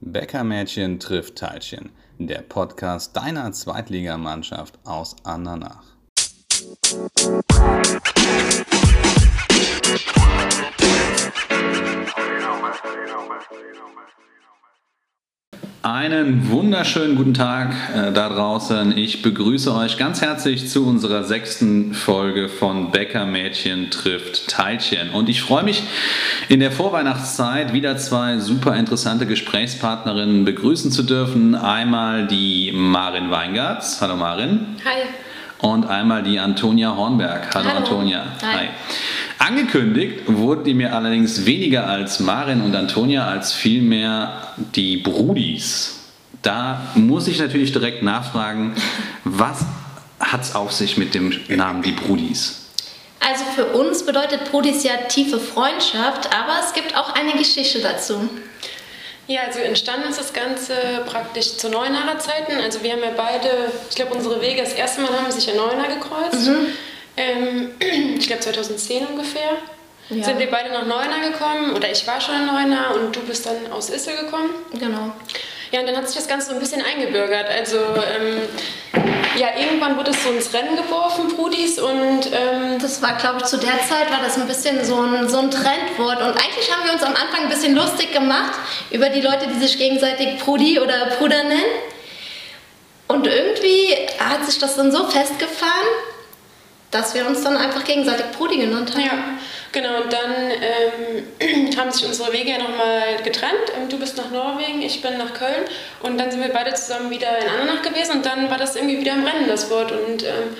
Bäckermädchen trifft Teilchen, der Podcast deiner Zweitligamannschaft aus Andernach. Einen wunderschönen guten Tag äh, da draußen. Ich begrüße euch ganz herzlich zu unserer sechsten Folge von Bäckermädchen trifft Teilchen. Und ich freue mich in der Vorweihnachtszeit wieder zwei super interessante Gesprächspartnerinnen begrüßen zu dürfen. Einmal die Marin Weingarts. Hallo Marin. Hi. Und einmal die Antonia Hornberg. Hallo, Hallo. Antonia. Hi. Angekündigt wurden die mir allerdings weniger als Marin und Antonia, als vielmehr die Brudis. Da muss ich natürlich direkt nachfragen, was hat es auf sich mit dem Namen die Brudis? Also für uns bedeutet Brudis ja tiefe Freundschaft, aber es gibt auch eine Geschichte dazu. Ja, also entstanden ist das Ganze praktisch zu Neuenarer Zeiten. Also wir haben ja beide, ich glaube unsere Wege das erste Mal haben sich in Neuenahr gekreuzt. Ähm, ich glaube 2010 ungefähr. Ja. Sind wir beide nach Neuenahr gekommen oder ich war schon in Neuenahr und du bist dann aus Issel gekommen. Genau. Ja, und dann hat sich das Ganze so ein bisschen eingebürgert. Also ähm, ja, irgendwann wurde es so ins Rennen geworfen, Brudis, und ähm, Das war, glaube ich, zu der Zeit war das ein bisschen so ein, so ein Trendwort. Und eigentlich haben wir uns am Anfang ein bisschen lustig gemacht über die Leute, die sich gegenseitig Brudi oder Bruder nennen. Und irgendwie hat sich das dann so festgefahren, dass wir uns dann einfach gegenseitig Brudi genannt haben. Ja, genau. Und dann ähm, haben sich unsere Wege ja nochmal getrennt. Ähm, Du bist nach Norwegen, ich bin nach Köln. Und dann sind wir beide zusammen wieder in Andernach gewesen. Und dann war das irgendwie wieder im Rennen, das Wort. Und ähm,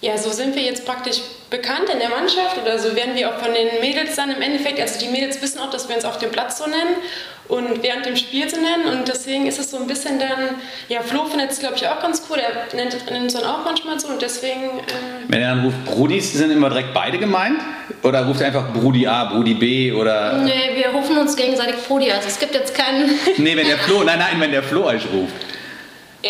ja, so sind wir jetzt praktisch bekannt in der Mannschaft. Oder so werden wir auch von den Mädels dann im Endeffekt. Also die Mädels wissen auch, dass wir uns auf dem Platz so nennen und während dem Spiel so nennen. Und deswegen ist es so ein bisschen dann, ja, Flo findet es, glaube ich, auch ganz cool. Er nennt, nennt uns dann auch manchmal so. Und deswegen... Ähm, Wenn er dann ruft Brudis, sind immer direkt beide gemeint? Oder ruft er einfach Brudi A, Brudi B oder... Nee, wir rufen uns gegenseitig Brudi. Also es gibt jetzt keinen. Nee, wenn der Flo, nein, nein, wenn der Flo euch ruft.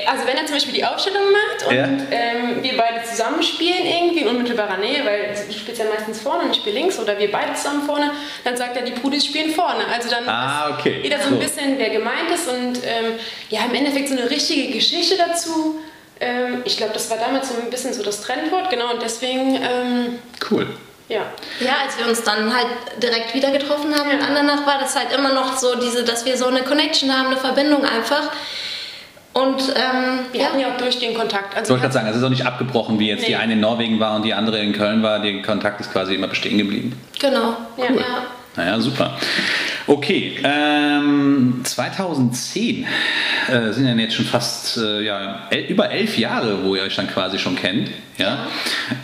Also wenn er zum Beispiel die Aufstellung macht und Ja. ähm, wir beide zusammen spielen irgendwie in unmittelbarer Nähe, weil du spielst ja meistens vorne und ich spiele links oder wir beide zusammen vorne, dann sagt er, die Brudis spielen vorne. Also dann Ah, okay. jeder so ein bisschen, wer gemeint ist und ähm, ja, im Endeffekt so eine richtige Geschichte dazu. Ähm, ich glaube, das war damals so ein bisschen so das Trendwort, genau, und deswegen, ähm, Cool. ja. Ja, als wir uns dann halt direkt wieder getroffen haben in Andernach, war das halt immer noch so diese, dass wir so eine Connection haben, eine Verbindung einfach. Und ähm, Wir ja, hatten ja auch durchgehend Kontakt. Ich Also wollte gerade sagen, es ist auch nicht abgebrochen, wie jetzt die Nee. eine in Norwegen war und die andere in Köln war. Der Kontakt ist quasi immer bestehen geblieben. genau. Ja. Ja. Naja, super. Okay, ähm, 2010 äh, sind dann jetzt schon fast äh, ja, el über elf Jahre, wo ihr euch dann quasi schon kennt. Ja?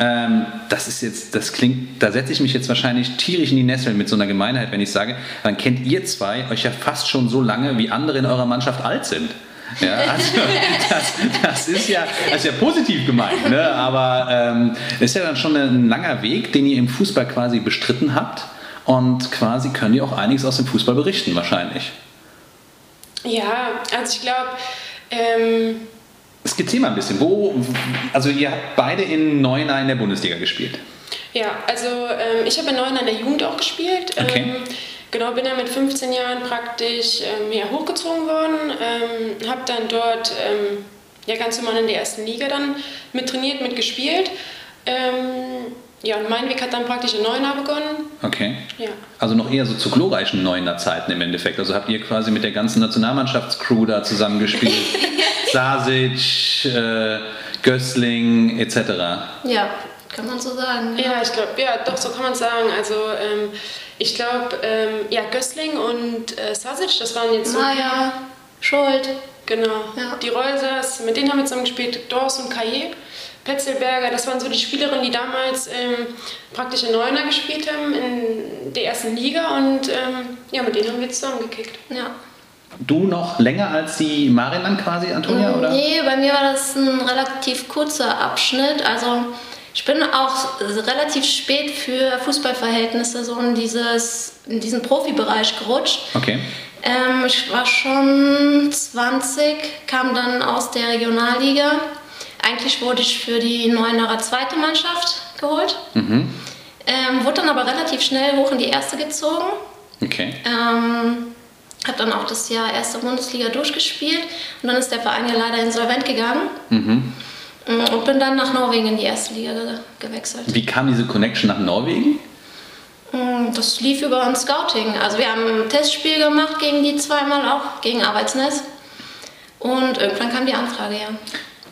Ähm, das ist jetzt, das klingt, da setze ich mich jetzt wahrscheinlich tierisch in die Nesseln mit so einer Gemeinheit, wenn ich sage, dann kennt ihr zwei euch ja fast schon so lange, wie andere in eurer Mannschaft alt sind. Ja, also das, das, ist ja, das ist ja positiv gemeint, ne? aber ähm, ist ja dann schon ein langer Weg, den ihr im Fußball quasi bestritten habt und quasi könnt ihr auch einiges aus dem Fußball berichten wahrscheinlich. ja, also ich glaube, ähm, Skizzier mal ein bisschen, wo, also ihr habt beide in Neuenahr in der Bundesliga gespielt. Ja, also ähm, ich habe in Neuen an der Jugend auch gespielt. Okay. Ähm, genau, bin dann mit 15 Jahren praktisch ähm, ja, hochgezogen worden. Ähm, habe dann dort ähm, ja, ganz normal in der ersten Liga dann mit trainiert, mit gespielt. Ähm, ja, und mein Weg hat dann praktisch in Neuenahr begonnen. Okay. Ja. Also noch eher so zu glorreichen Neuener Zeiten im Endeffekt. Also habt ihr quasi mit der ganzen Nationalmannschaftscrew da zusammengespielt. Sasic, äh, Gößling etc. ja, kann man so sagen. Ja, ich glaube, ja, doch, so kann man sagen. Also ähm, ich glaube, ähm, ja, Gößling und äh, Sasic, das waren jetzt so Maya, Schuld. Genau. Ja. Die Reusers, mit denen haben wir zusammen gespielt, Dors und Kaye. Petzelberger, das waren so die Spielerinnen, die damals ähm, praktisch in Neuner gespielt haben, in der ersten Liga. Und ähm, ja, mit denen haben wir zusammengekickt. Ja. Du noch länger als die Marin dann quasi, Antonia, oder? Nee, bei mir war das ein relativ kurzer Abschnitt. Also ich bin auch relativ spät für Fußballverhältnisse so in, dieses, in diesen Profibereich gerutscht. Okay. Ähm, ich war schon 20, kam dann aus der Regionalliga. Eigentlich wurde ich für die Neuenarer zweite Mannschaft geholt. Mhm. Ähm, wurde dann aber relativ schnell hoch in die erste gezogen. Okay. Ähm, hat dann auch das Jahr erste Bundesliga durchgespielt und dann ist der Verein ja leider insolvent gegangen. Mhm. Und bin dann nach Norwegen in die erste Liga gewechselt. Wie kam diese Connection nach Norwegen? Mm, das lief über ein Scouting. Also wir haben ein Testspiel gemacht gegen die zweimal auch, gegen Arbeitsnetz. Und irgendwann kam die Anfrage, ja.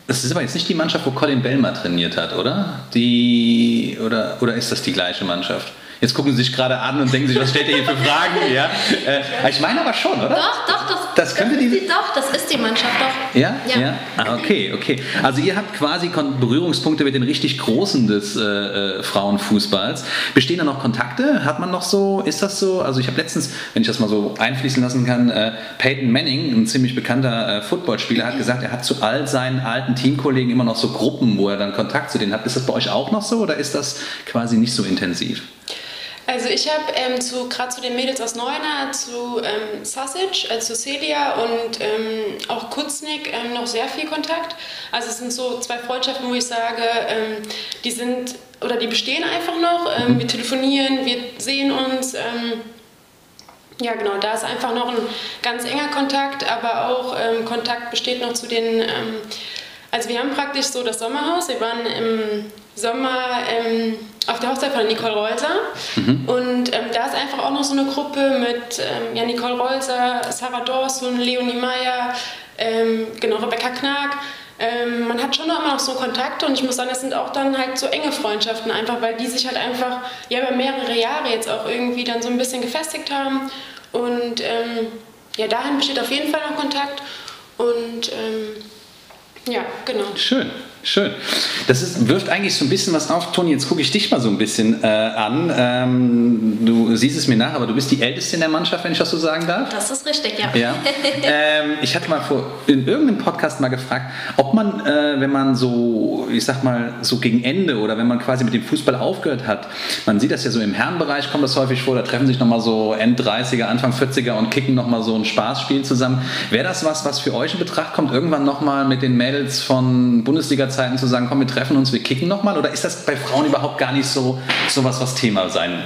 Das ist aber jetzt nicht die Mannschaft, wo Colin Bellmer trainiert hat, oder? Die, oder, oder ist das die gleiche Mannschaft? Jetzt gucken Sie sich gerade an und denken sich, was stellt ihr hier für Fragen? Ja? Äh, ich meine aber schon, oder? Doch, doch, das, das könnte das die. Doch, das ist die Mannschaft, doch. Ja? Ja. ja? Ah, okay, okay. Also ihr habt quasi Berührungspunkte mit den richtig Großen des äh, äh, Frauenfußballs. Bestehen da noch Kontakte? Hat man noch so, ist das so? Also ich habe letztens, wenn ich das mal so einfließen lassen kann, äh, Peyton Manning, ein ziemlich bekannter äh, Footballspieler, hat gesagt, er hat zu all seinen alten Teamkollegen immer noch so Gruppen, wo er dann Kontakt zu denen hat. Ist das bei euch auch noch so oder ist das quasi nicht so intensiv? Also ich habe ähm, zu gerade zu den Mädels aus Neuner, zu ähm, Sausage, also zu Celia und ähm, auch Kutznick ähm, noch sehr viel Kontakt. Also es sind so zwei Freundschaften, wo ich sage, ähm, die sind oder die bestehen einfach noch. Ähm, mhm. wir telefonieren, wir sehen uns. ja, genau, da ist einfach noch ein ganz enger Kontakt, aber auch Kontakt besteht noch zu den. also wir haben praktisch so das Sommerhaus. Wir waren im Sommer auf der Hochzeit von Nicole Reuser. Mhm. Und ähm, da ist einfach auch noch so eine Gruppe mit ähm, ja, Nicole Reuser, Sarah Dawson, Leonie Meyer, ähm, genau, Rebecca Knag. Ähm, man hat schon noch immer noch so Kontakte und ich muss sagen, das sind auch dann halt so enge Freundschaften, einfach weil die sich halt einfach ja, über mehrere Jahre jetzt auch irgendwie dann so ein bisschen gefestigt haben. Und ähm, ja, dahin besteht auf jeden Fall noch Kontakt. Und ähm, ja, genau. Schön. Schön. Das ist, wirft eigentlich so ein bisschen was auf. Toni, jetzt gucke ich dich mal so ein bisschen äh, an. Ähm, du siehst es mir nach, aber du bist die Älteste in der Mannschaft, wenn ich das so sagen darf. Das ist richtig, ja. ja. Ähm, ich hatte mal vor, in irgendeinem Podcast mal gefragt, ob man, äh, wenn man so, ich sag mal, so gegen Ende oder wenn man quasi mit dem Fußball aufgehört hat, man sieht das ja so im Herrenbereich, kommt das häufig vor, da treffen sich nochmal so End-30er, Anfang 40er und kicken nochmal so ein Spaßspiel zusammen. Wäre das was, was für euch in Betracht kommt, irgendwann nochmal mit den Mädels von Bundesliga Zeiten zu sagen, komm, wir treffen uns, wir kicken nochmal? Oder ist das bei Frauen überhaupt gar nicht so sowas, was Thema sein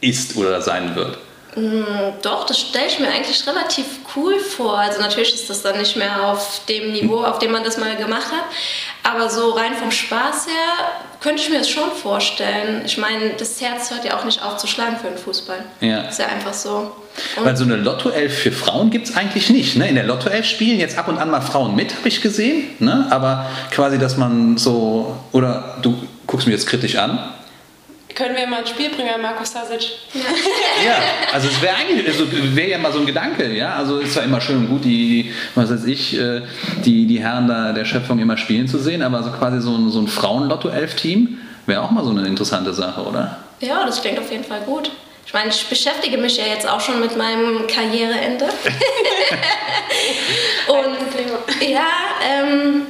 ist oder sein wird? Mm, doch, das stelle ich mir eigentlich relativ cool vor. Also natürlich ist das dann nicht mehr auf dem Niveau, auf dem man das mal gemacht hat. Aber so rein vom Spaß her könnte ich mir das schon vorstellen. Ich meine, das Herz hört ja auch nicht auf zu schlagen für den Fußball. Ja. Ist ja einfach so. Und Weil so eine Lotto-Elf für Frauen gibt es eigentlich nicht. Ne? In der Lotto-Elf spielen jetzt ab und an mal Frauen mit, habe ich gesehen. Ne? Aber quasi, dass man so, oder du guckst mir jetzt kritisch an, können wir mal ein Spiel bringen, Markus Sasic? ja, also es wäre eigentlich, also wäre ja mal so ein Gedanke, ja. Also es war immer schön und gut, die, was weiß ich, äh, die, die Herren da der Schöpfung immer spielen zu sehen, aber so quasi so ein, so ein Frauen-Lotto-Elf-Team wäre auch mal so eine interessante Sache, oder? Ja, das klingt auf jeden Fall gut. Ich meine, ich beschäftige mich ja jetzt auch schon mit meinem Karriereende. und ja, ähm,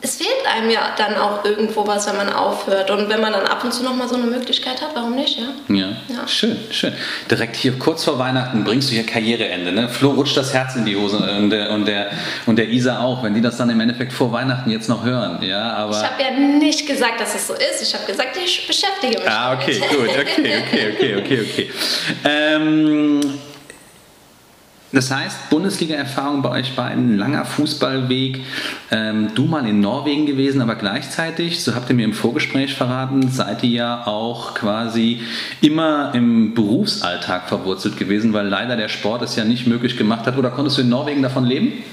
es fehlt einem ja dann auch irgendwo was, wenn man aufhört. Und wenn man dann ab und zu nochmal so eine Möglichkeit hat, warum nicht, ja? ja? Ja, schön, schön. Direkt hier kurz vor Weihnachten bringst du hier Karriereende. Ne? Flo rutscht das Herz in die Hose und der, und, der, und der Isa auch, wenn die das dann im Endeffekt vor Weihnachten jetzt noch hören. Ja, aber ich habe ja nicht gesagt, dass es so ist. Ich habe gesagt, ich beschäftige mich. Ah, okay, damit. gut. Okay, okay, okay, okay, okay. Ähm, das heißt, Bundesliga-Erfahrung bei euch beiden, langer Fußballweg, ähm, du mal in Norwegen gewesen, aber gleichzeitig, so habt ihr mir im Vorgespräch verraten, seid ihr ja auch quasi immer im Berufsalltag verwurzelt gewesen, weil leider der Sport es ja nicht möglich gemacht hat. Oder konntest du in Norwegen davon leben?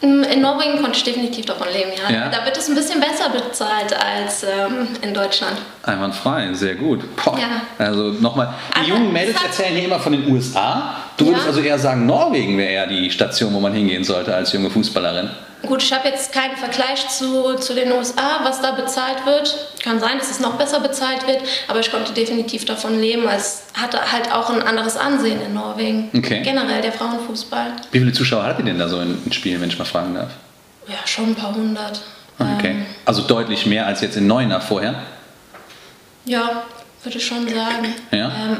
Mm, in Norwegen konnte ich definitiv davon leben, ja. ja. Da wird es ein bisschen besser bezahlt als ähm, in Deutschland. Einwandfrei, sehr gut. Boah. Ja. Also nochmal, die Aber jungen Mädels erzählen hier immer von den USA. Du würdest ja. also eher sagen, Norwegen wäre eher die Station, wo man hingehen sollte als junge Fußballerin. Gut, ich habe jetzt keinen Vergleich zu, zu den USA, was da bezahlt wird. Kann sein, dass es noch besser bezahlt wird, aber ich konnte definitiv davon leben. Es hatte halt auch ein anderes Ansehen in Norwegen. Okay. Generell der Frauenfußball. Wie viele Zuschauer hattet ihr denn da so in, Spielen, wenn ich mal fragen darf? Ja, schon ein paar hundert. Okay. Ähm, also deutlich mehr als jetzt in Neuner vorher? Ja, würde ich schon sagen. Ja. Ähm,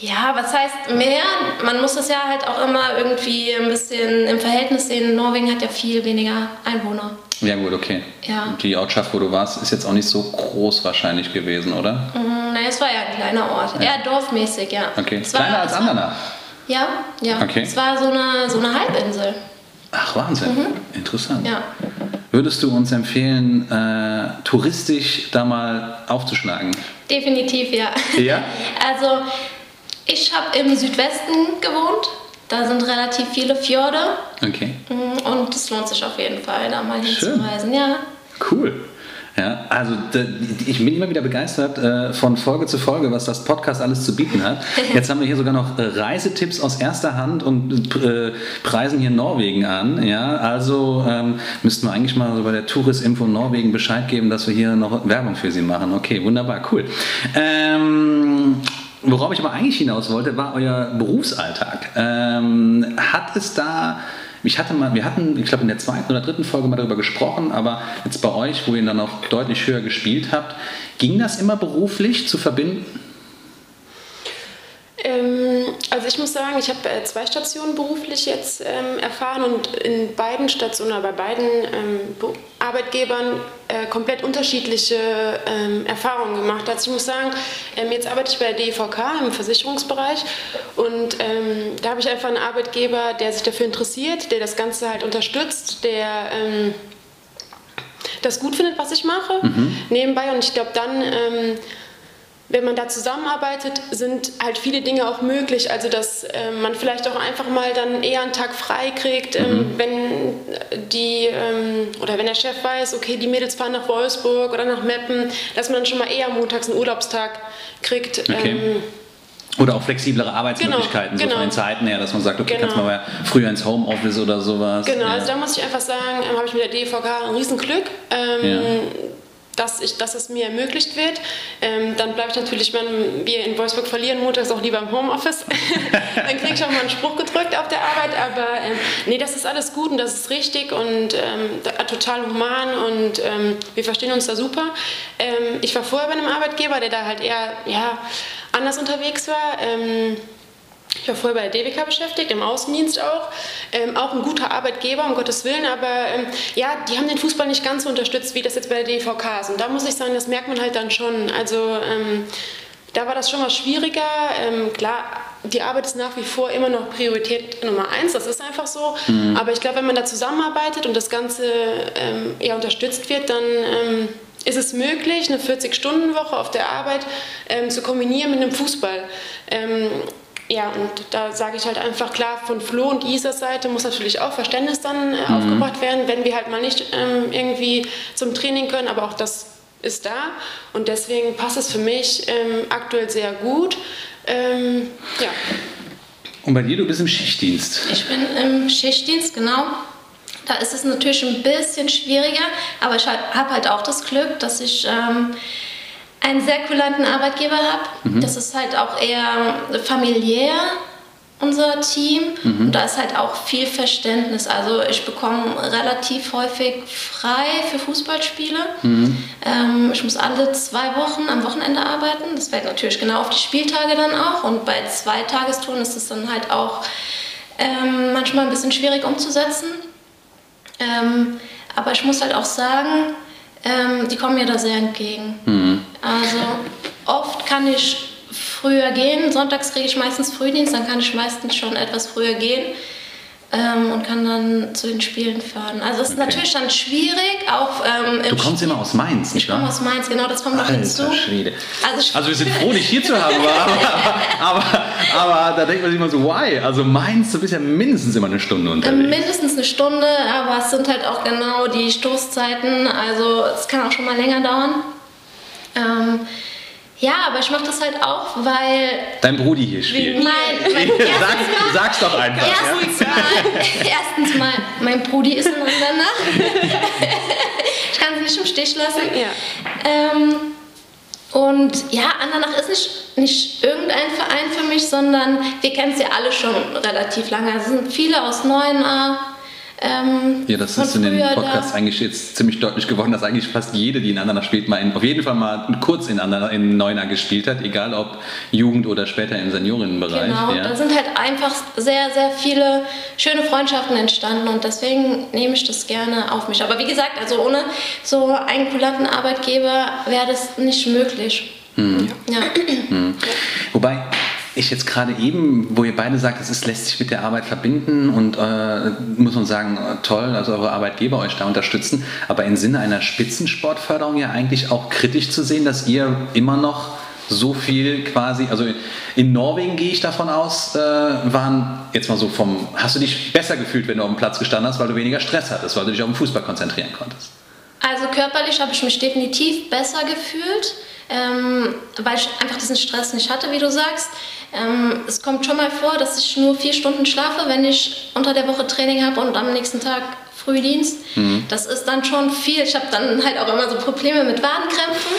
ja, was heißt mehr? Man muss es ja halt auch immer irgendwie ein bisschen im Verhältnis sehen. Norwegen hat ja viel weniger Einwohner. Ja gut, okay. Ja. Die Ortschaft, wo du warst, ist jetzt auch nicht so groß wahrscheinlich gewesen, oder? Mhm, naja, es war ja ein kleiner Ort. Ja. Eher dorfmäßig, ja. Okay. Kleiner war, als Andernach? Ja, ja. Okay. Es war so eine, so eine Halbinsel. Ach, Wahnsinn. Interessant. Ja. Würdest du uns empfehlen, äh, touristisch da mal aufzuschlagen? Definitiv, ja. Ja? Also, ich habe im Südwesten gewohnt. Da sind relativ viele Fjorde. Okay. Mm, Und es lohnt sich auf jeden Fall, da mal Schön. hinzureisen. Ja. Cool. Ja, also ich bin immer wieder begeistert äh, von Folge zu Folge, was das Podcast alles zu bieten hat. Jetzt haben wir hier sogar noch äh, Reisetipps aus erster Hand und äh, preisen hier Norwegen an. Ja, also ähm, müssten wir eigentlich mal so bei der Touristinfo Norwegen Bescheid geben, dass wir hier noch Werbung für sie machen. Okay, wunderbar, cool. Ähm, Worauf ich aber eigentlich hinaus wollte, war euer Berufsalltag. Ähm, hat es da, ich hatte mal, wir hatten, ich glaube in der zweiten oder dritten Folge mal darüber gesprochen, aber jetzt bei euch, wo ihr dann noch deutlich höher gespielt habt, ging das immer beruflich zu verbinden? Ähm, also ich muss sagen, ich habe äh, zwei Stationen beruflich jetzt ähm, erfahren und in beiden Stationen oder bei beiden ähm, Be- Arbeitgebern äh, komplett unterschiedliche ähm, Erfahrungen gemacht. Also ich muss sagen, ähm, jetzt arbeite ich bei der DEVK im Versicherungsbereich und ähm, da habe ich einfach einen Arbeitgeber, der sich dafür interessiert, der das Ganze halt unterstützt, der ähm, das gut findet, was ich mache, nebenbei. Und ich glaube, dann, wenn man da zusammenarbeitet, sind halt viele Dinge auch möglich. Also, dass ähm, man vielleicht auch einfach mal dann eher einen Tag frei kriegt, ähm, wenn die ähm, oder wenn der Chef weiß, okay, die Mädels fahren nach Wolfsburg oder nach Meppen, dass man schon mal eher montags einen Urlaubstag kriegt. Okay. Ähm, Oder auch flexiblere Arbeitsmöglichkeiten, so genau. von den Zeiten her, dass man sagt, okay, Genau. kannst mal früher ins Homeoffice oder sowas. Genau, ja. also da muss ich einfach sagen, ähm, habe ich mit der DVK ein Riesenglück, ähm, Ja. Dass, ich, dass es mir ermöglicht wird. Ähm, dann bleibe ich natürlich, wenn wir in Wolfsburg verlieren, montags auch lieber im Homeoffice. dann kriege ich auch mal einen Spruch gedrückt auf der Arbeit, aber ähm, nee, das ist alles gut und das ist richtig und ähm, total human und ähm, wir verstehen uns da super. Ähm, ich war vorher bei einem Arbeitgeber, der da halt eher ja, anders unterwegs war. Ich war vorher bei der DWK beschäftigt, im Außendienst auch. Ähm, auch ein guter Arbeitgeber, um Gottes Willen, aber ähm, ja, die haben den Fußball nicht ganz so unterstützt, wie das jetzt bei der DVK ist. Und da muss ich sagen, das merkt man halt dann schon. Also ähm, da war das schon mal schwieriger. Ähm, klar, die Arbeit ist nach wie vor immer noch Priorität Nummer eins, das ist einfach so. Aber ich glaube, wenn man da zusammenarbeitet und das Ganze ähm, eher unterstützt wird, dann ähm, ist es möglich, eine 40-Stunden-Woche auf der Arbeit ähm, zu kombinieren mit einem Fußball. Ähm, ja, und da sage ich halt einfach klar, von Flo und Isas Seite muss natürlich auch Verständnis dann äh, aufgebracht werden, wenn wir halt mal nicht ähm, irgendwie zum Training können, aber auch das ist da und deswegen passt es für mich ähm, aktuell sehr gut. Ähm, ja. Und bei dir, du bist im Schichtdienst. Ich bin im Schichtdienst, genau. Da ist es natürlich ein bisschen schwieriger, aber ich habe halt auch das Glück, dass ich ähm, einen sehr kulanten Arbeitgeber habe. Das ist halt auch eher familiär, unser Team. Und da ist halt auch viel Verständnis. Also ich bekomme relativ häufig frei für Fußballspiele. Ähm, ich muss alle zwei Wochen am Wochenende arbeiten. Das fällt natürlich genau auf die Spieltage dann auch. Und bei Zweitagestouren ist es dann halt auch ähm, manchmal ein bisschen schwierig umzusetzen. Ähm, aber ich muss halt auch sagen, ähm, die kommen mir da sehr entgegen. Also oft kann ich früher gehen, sonntags kriege ich meistens Frühdienst, dann kann ich meistens schon etwas früher gehen ähm, und kann dann zu den Spielen fahren. Also es ist Okay. natürlich dann schwierig, auch ähm, Du kommst immer aus Mainz, Ich nicht komme wahr? aus Mainz, genau, das kommt noch hinzu. Schwede. Also ich- Also wir sind froh, dich hier zu haben, aber, aber, aber da denkt man sich immer so, why? Also Mainz, du bist ja mindestens immer eine Stunde unterwegs. Mindestens eine Stunde, aber es sind halt auch genau die Stoßzeiten. Also es kann auch schon mal länger dauern. Ähm, ja, aber ich mache das halt auch, weil Dein Brudi hier spielt. mein, mein Sag, sag's doch einfach. Ja? erstens, mal, erstens mal, mein Brudi ist in Andernach. ich kann sie nicht im Stich lassen. Ja. Ähm, und ja, Andernach ist nicht, nicht irgendein Verein für mich, sondern wir kennen es ja alle schon relativ lange. Es sind viele aus Neuenahr. Ähm, Ja, das ist in den Podcasts da. eigentlich jetzt ziemlich deutlich geworden, dass eigentlich fast jede, die in Andernach spielt, mal in, auf jeden Fall mal kurz in, Andernach, in Neuner gespielt hat, egal ob Jugend oder später im Seniorinnenbereich. Genau, ja. da sind halt einfach sehr, sehr viele schöne Freundschaften entstanden und deswegen nehme ich das gerne auf mich. Aber wie gesagt, also ohne so einen kulanten Arbeitgeber wäre das nicht möglich. Hm. Ja. Wobei, ich jetzt gerade eben, wo ihr beide sagt, es lässt sich mit der Arbeit verbinden und äh, muss man sagen, toll, also eure Arbeitgeber euch da unterstützen, aber im Sinne einer Spitzensportförderung ja eigentlich auch kritisch zu sehen, dass ihr immer noch so viel quasi, also in Norwegen gehe ich davon aus, äh, waren jetzt mal so vom, hast du dich besser gefühlt, wenn du auf dem Platz gestanden hast, weil du weniger Stress hattest, weil du dich auf den Fußball konzentrieren konntest? Also körperlich habe ich mich definitiv besser gefühlt, ähm, weil ich einfach diesen Stress nicht hatte, wie du sagst. Ähm, es kommt schon mal vor, dass ich nur vier Stunden schlafe, wenn ich unter der Woche Training habe und am nächsten Tag Frühdienst. Mhm. Das ist dann schon viel. Ich habe dann halt auch immer so Probleme mit Wadenkrämpfen.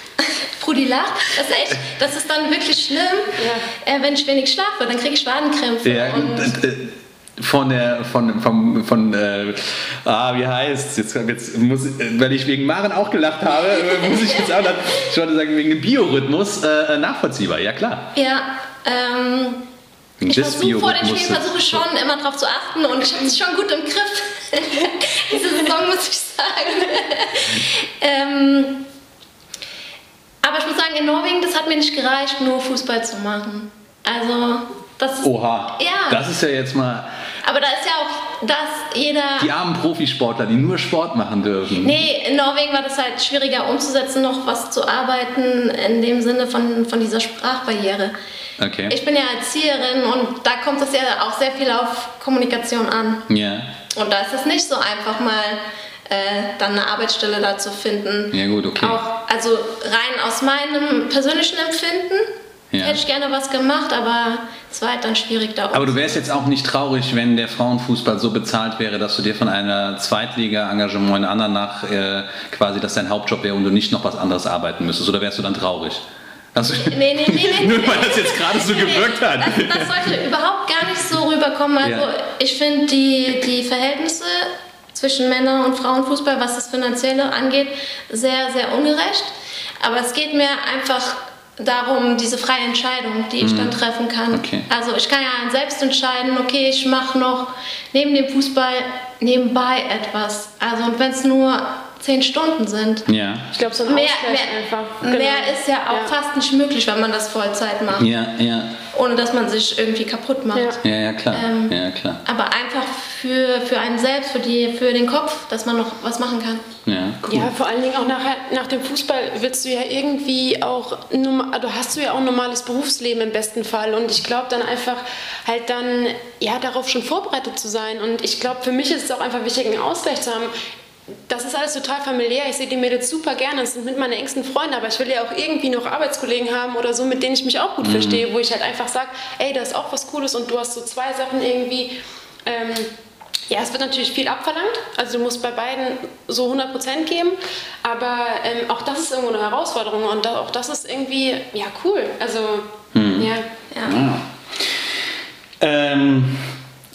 Brudi lacht. Das ist, echt, das ist dann wirklich schlimm. Ja. Äh, wenn ich wenig schlafe, dann kriege ich Wadenkrämpfe. Ja, und äh, von der, von, von, von äh, ah, wie heißt jetzt, jetzt muss weil ich wegen Maren auch gelacht habe, muss ich jetzt auch ich wollte sagen, wegen dem Biorhythmus äh, nachvollziehbar, ja klar. Ja, ähm, ich versuche vor den Spielen versuche schon immer darauf zu achten und ich habe es schon gut im Griff. Diese Saison muss ich sagen. ähm, aber ich muss sagen, in Norwegen, das hat mir nicht gereicht, nur Fußball zu machen. Also, das ist. Oha. Ja. Das ist ja jetzt mal. Aber da ist ja auch, dass jeder. Die armen Profisportler, die nur Sport machen dürfen. Nee, in Norwegen war das halt schwieriger umzusetzen, noch was zu arbeiten, in dem Sinne von, von dieser Sprachbarriere. Okay. Ich bin ja Erzieherin und da kommt es ja auch sehr viel auf Kommunikation an. Ja. Und da ist es nicht so einfach mal äh, dann eine Arbeitsstelle da zu finden. Ja gut, okay. Auch, also rein aus meinem persönlichen Empfinden ja. hätte ich gerne was gemacht, aber es war halt dann schwierig da. Aber du wärst jetzt auch nicht traurig, wenn der Frauenfußball so bezahlt wäre, dass du dir von einer Zweitliga-Engagement in anderen nach äh, quasi, dass dein Hauptjob wäre und du nicht noch was anderes arbeiten müsstest. Oder wärst du dann traurig? Also, nee, nee, nee, nee. Nur weil das jetzt gerade so gewirkt hat. Das, das, sollte überhaupt gar nicht so rüberkommen. Also ja. ich finde die, die Verhältnisse zwischen Männer- und Frauenfußball, was das Finanzielle angeht, sehr, sehr ungerecht. Aber es geht mir einfach darum, diese freie Entscheidung, die ich mhm. dann treffen kann. Okay. Also ich kann ja selbst entscheiden, okay, ich mache noch neben dem Fußball nebenbei etwas. Also und wenn es nur zehn Stunden sind. Ja. Ich glaube, so ein mehr, mehr, einfach. Genau. mehr ist ja auch ja. fast nicht möglich, wenn man das Vollzeit macht. Ja, ja. Ohne dass man sich irgendwie kaputt macht. Ja, ja, ja klar. Ähm, ja, klar. Aber einfach für, für einen selbst, für, die, für den Kopf, dass man noch was machen kann. Ja, cool. ja vor allen Dingen auch nachher, nach dem Fußball willst du ja irgendwie auch, also hast du ja auch ein normales Berufsleben im besten Fall. Und ich glaube dann einfach halt dann, ja, darauf schon vorbereitet zu sein. Und ich glaube, für mich ist es auch einfach wichtig, einen Ausgleich zu haben das ist alles total familiär. Ich sehe die Mädels super gerne. Das sind mit meine engsten Freunde. Aber ich will ja auch irgendwie noch Arbeitskollegen haben oder so, mit denen ich mich auch gut mhm. verstehe, wo ich halt einfach sage, ey, da ist auch was Cooles und du hast so zwei Sachen irgendwie. Ähm, ja, es wird natürlich viel abverlangt. Also du musst bei beiden so 100% geben. Aber ähm, auch das ist irgendwo eine Herausforderung und auch das ist irgendwie, ja, cool. Also, mhm. ja. ja. ja. Ähm,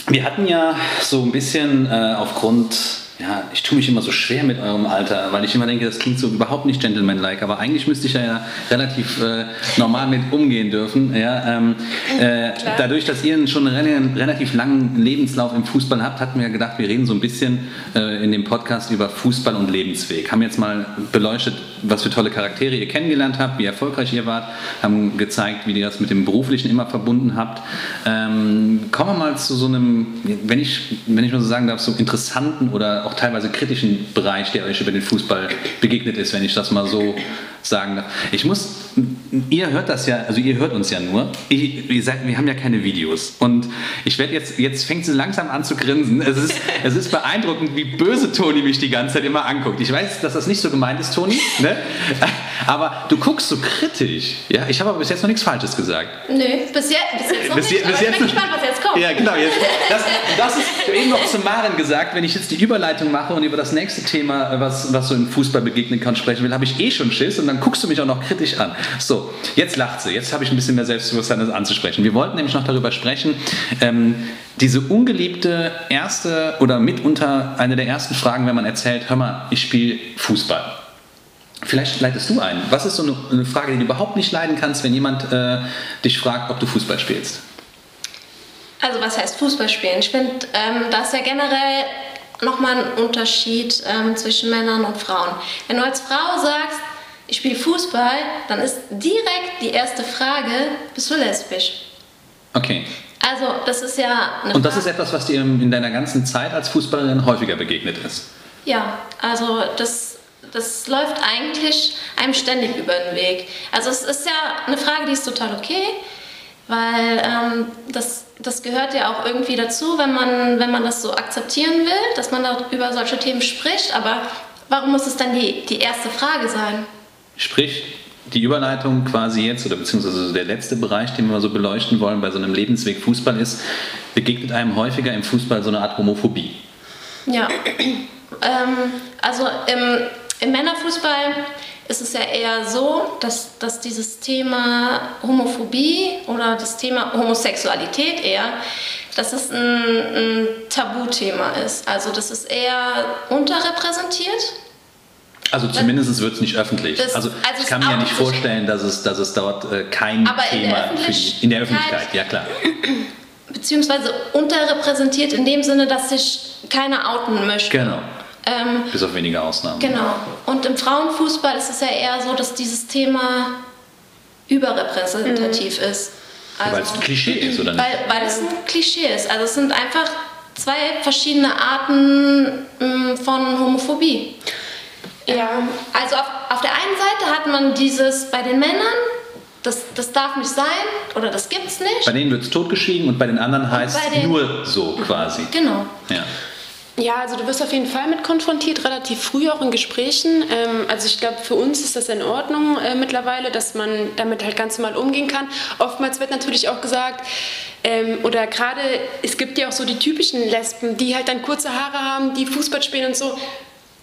wir hatten ja so ein bisschen äh, aufgrund ja, ich tue mich immer so schwer mit eurem Alter, weil ich immer denke, das klingt so überhaupt nicht gentlemanlike, aber eigentlich müsste ich ja relativ äh, normal mit umgehen dürfen. Ja, ähm, äh, dadurch, dass ihr schon einen relativ langen Lebenslauf im Fußball habt, hatten wir gedacht, wir reden so ein bisschen äh, in dem Podcast über Fußball und Lebensweg. Haben jetzt mal beleuchtet, was für tolle Charaktere ihr kennengelernt habt, wie erfolgreich ihr wart, haben gezeigt, wie ihr das mit dem Beruflichen immer verbunden habt. Ähm, kommen wir mal zu so einem, wenn ich, wenn ich mal so sagen darf, so interessanten oder auch teilweise kritischen Bereich, der euch über den Fußball begegnet ist, wenn ich das mal so sagen darf. Ich muss, ihr hört das ja, also ihr hört uns ja nur. Ich, ihr sagt, wir haben ja keine Videos. Und ich werde jetzt, jetzt fängt sie langsam an zu grinsen. Es ist, es ist beeindruckend, wie böse Toni mich die ganze Zeit immer anguckt. Ich weiß, dass das nicht so gemeint ist, Toni, ne? Aber du guckst so kritisch. Ja, ich habe aber bis jetzt noch nichts Falsches gesagt. Nö, bis, je, bis jetzt noch bis nicht. Bis jetzt, ich bin gespannt, was jetzt kommt. Ja, genau. Jetzt, das, das ist eben noch zu Maren gesagt, wenn ich jetzt die Überleitung mache und über das nächste Thema, was, was so im Fußball begegnen kann, sprechen will, habe ich eh schon Schiss und dann guckst du mich auch noch kritisch an. So, jetzt lacht sie. Jetzt habe ich ein bisschen mehr Selbstbewusstsein, das anzusprechen. Wir wollten nämlich noch darüber sprechen, ähm, diese ungeliebte erste oder mitunter eine der ersten Fragen, wenn man erzählt, hör mal, ich spiele Fußball. Vielleicht leitest du ein. Was ist so eine, eine, Frage, die du überhaupt nicht leiden kannst, wenn jemand äh, dich fragt, ob du Fußball spielst? Also was heißt Fußball spielen? Ich finde, ähm, das ist ja generell nochmal ein Unterschied ähm, zwischen Männern und Frauen. Wenn du als Frau sagst, ich spiele Fußball, dann ist direkt die erste Frage, bist du lesbisch? Okay. Also das ist ja eine Und das Frage. ist etwas, was dir in deiner ganzen Zeit als Fußballerin häufiger begegnet ist? Ja, also das, das läuft eigentlich einem ständig über den Weg. Also es ist ja eine Frage, die ist total okay, weil ähm, das, das gehört ja auch irgendwie dazu, wenn man, wenn man das so akzeptieren will, dass man da über solche Themen spricht. Aber warum muss es dann die, die erste Frage sein? Sprich, die Überleitung quasi jetzt, oder beziehungsweise der letzte Bereich, den wir so beleuchten wollen bei so einem Lebensweg Fußball ist, begegnet einem häufiger im Fußball so eine Art Homophobie. Ja, ähm, also im, im Männerfußball ist es ja eher so, dass, dass dieses Thema Homophobie oder das Thema Homosexualität eher, dass es ein, ein Tabuthema ist. Also das ist eher unterrepräsentiert also zumindest wird es nicht öffentlich. Das, also, also, ich kann mir ja nicht vorstellen, dass es, dass es dort äh, kein Thema in für die, in der Öffentlichkeit, ja klar. Beziehungsweise unterrepräsentiert in dem Sinne, dass sich keiner outen möchte. Genau. Ähm, Bis auf wenige Ausnahmen. Genau. Und im Frauenfußball ist es ja eher so, dass dieses Thema überrepräsentativ mhm. ist. Also, weil es ein Klischee ist, oder nicht? Weil, weil es ein Klischee ist. Also es sind einfach zwei verschiedene Arten mm, von Homophobie. Ja. Also auf, auf der einen Seite hat man dieses bei den Männern, das, das darf nicht sein oder das gibt's nicht. Bei denen wird es totgeschwiegen und bei den anderen heißt es nur so quasi. Genau. Ja. Ja, also du wirst auf jeden Fall mit konfrontiert, relativ früh auch in Gesprächen. Ähm, also ich glaube, für uns ist das in Ordnung äh, mittlerweile, dass man damit halt ganz normal umgehen kann. Oftmals wird natürlich auch gesagt, ähm, oder gerade, es gibt ja auch so die typischen Lesben, die halt dann kurze Haare haben, die Fußball spielen und so.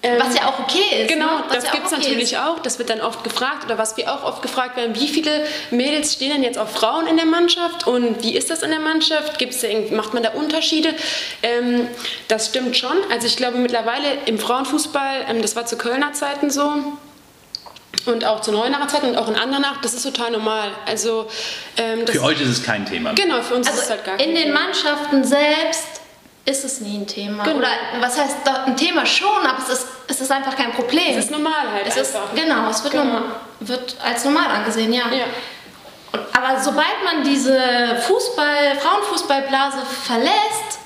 Ähm, was ja auch okay ist. Genau, ne? das ja gibt es okay natürlich ist. auch. Das wird dann oft gefragt. Oder was wir auch oft gefragt werden, wie viele Mädels stehen denn jetzt auf Frauen in der Mannschaft und wie ist das in der Mannschaft? Gibt's da, macht man da Unterschiede? Ähm, das stimmt schon. Also ich glaube mittlerweile im Frauenfußball, ähm, das war zu Kölner Zeiten so, und auch zu Neuenacher Zeiten und auch in Andernach, das ist total normal. Also, ähm, für euch ist es kein Thema. Genau, für uns also ist es halt gar kein Thema. In den Mannschaften selbst ist es nie ein Thema. Genau. Oder was heißt ein Thema schon, aber es ist, es ist einfach kein Problem. Es ist normal halt es einfach. Ist, genau, es wird, genau. Normal, wird als normal angesehen, ja. ja. Und, aber sobald man diese Fußball, Frauenfußballblase verlässt,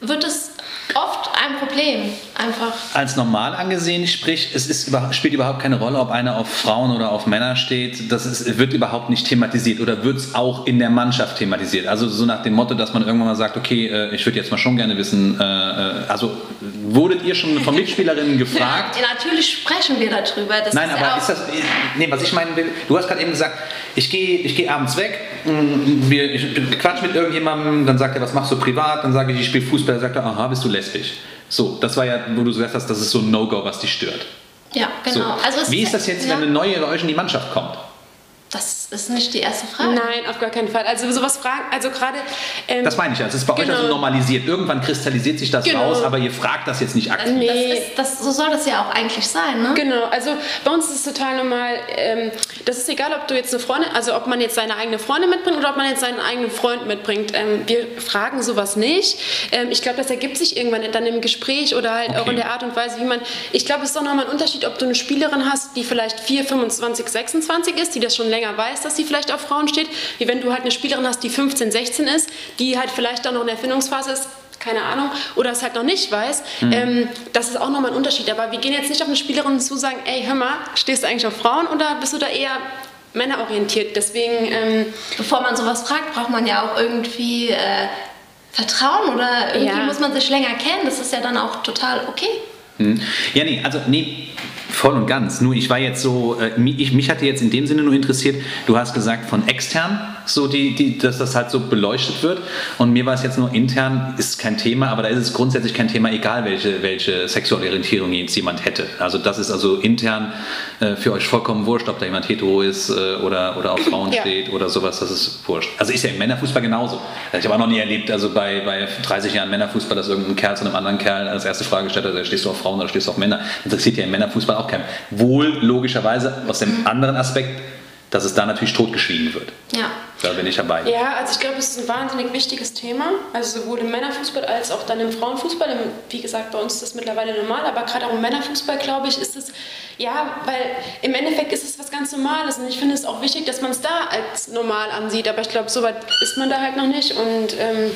wird es oft ein Problem. Einfach. Als normal angesehen, sprich, es ist, spielt überhaupt keine Rolle, ob einer auf Frauen oder auf Männer steht. Das ist, wird überhaupt nicht thematisiert oder wird es auch in der Mannschaft thematisiert. Also so nach dem Motto, dass man irgendwann mal sagt, okay, äh, ich würde jetzt mal schon gerne wissen, äh, äh, also wurdet ihr schon von Mitspielerinnen gefragt? Ja, natürlich sprechen wir darüber. Das Nein, ist aber ja ist das, nee, was ich meinen will, du hast gerade eben gesagt, ich gehe ich geh abends weg, mm, wir, ich quatsch mit irgendjemandem, dann sagt er, was machst du privat? Dann sage ich, ich spiele Fußball, dann sagt er, aha, bist du lesbisch. So, das war ja, wo du gesagt hast, das ist so ein No-Go, was dich stört. Ja, genau. So. Also Wie ist das jetzt, ja. wenn eine neue bei euch in die Mannschaft kommt? Das ist nicht die erste Frage. Nein, auf gar keinen Fall. Also sowas fragen, also gerade. Ähm, das meine ich ja. Es ist bei genau. euch also genau. normalisiert. Irgendwann kristallisiert sich das genau. raus, aber ihr fragt das jetzt nicht aktiv. Nee. Das ist, das, so soll das ja auch eigentlich sein, ne? Genau. Also bei uns ist es total normal. Ähm, das ist egal, ob du jetzt eine Freundin, also ob man jetzt seine eigene Freundin mitbringt oder ob man jetzt seinen eigenen Freund mitbringt. Ähm, wir fragen sowas nicht. Ähm, ich glaube, das ergibt sich irgendwann dann im Gespräch oder halt okay. auch in der Art und Weise, wie man. Ich glaube, es ist doch nochmal ein Unterschied, ob du eine Spielerin hast, die vielleicht 4, 25, 26 ist, die das schon länger weiß, dass sie vielleicht auf Frauen steht, wie wenn du halt eine Spielerin hast, die 15, 16 ist, die halt vielleicht dann noch in der Erfindungsphase ist, keine Ahnung, oder es halt noch nicht weiß, mhm. ähm, das ist auch nochmal ein Unterschied. Aber wir gehen jetzt nicht auf eine Spielerin zu sagen, ey, hör mal, stehst du eigentlich auf Frauen oder bist du da eher männerorientiert? Deswegen... Ähm, Bevor man sowas fragt, braucht man ja auch irgendwie... Äh, Vertrauen oder irgendwie ja. muss man sich länger kennen, das ist ja dann auch total okay. Hm. Ja, nee, also nee, Voll und ganz. Nur ich war jetzt so, äh, ich, mich hatte jetzt in dem Sinne nur interessiert, du hast gesagt von extern, so die, die, dass das halt so beleuchtet wird. Und mir war es jetzt nur intern, ist kein Thema, aber da ist es grundsätzlich kein Thema, egal welche, welche sexuelle Orientierung jetzt jemand hätte. Also das ist also intern äh, für euch vollkommen wurscht, ob da jemand hetero ist äh, oder, oder auf Frauen ja. steht oder sowas, das ist wurscht. Also ist ja im Männerfußball genauso. Ich habe auch noch nie erlebt, also bei, bei 30 Jahren Männerfußball, dass irgendein Kerl zu einem anderen Kerl als erste Frage gestellt hat, stehst du auf Frauen oder stehst du auf Männer? Interessiert ja im Männerfußball auch keinen. Wohl logischerweise aus dem anderen Aspekt, dass es da natürlich totgeschwiegen wird. Ja. Da bin ich dabei. Ja, also ich glaube, es ist ein wahnsinnig wichtiges Thema. Also sowohl im Männerfußball als auch dann im Frauenfußball. Wie gesagt, bei uns ist das mittlerweile normal, aber gerade auch im Männerfußball, glaube ich, ist es, ja, weil im Endeffekt ist es was ganz Normales und ich finde es auch wichtig, dass man es da als normal ansieht. Aber ich glaube, so weit ist man da halt noch nicht und ähm,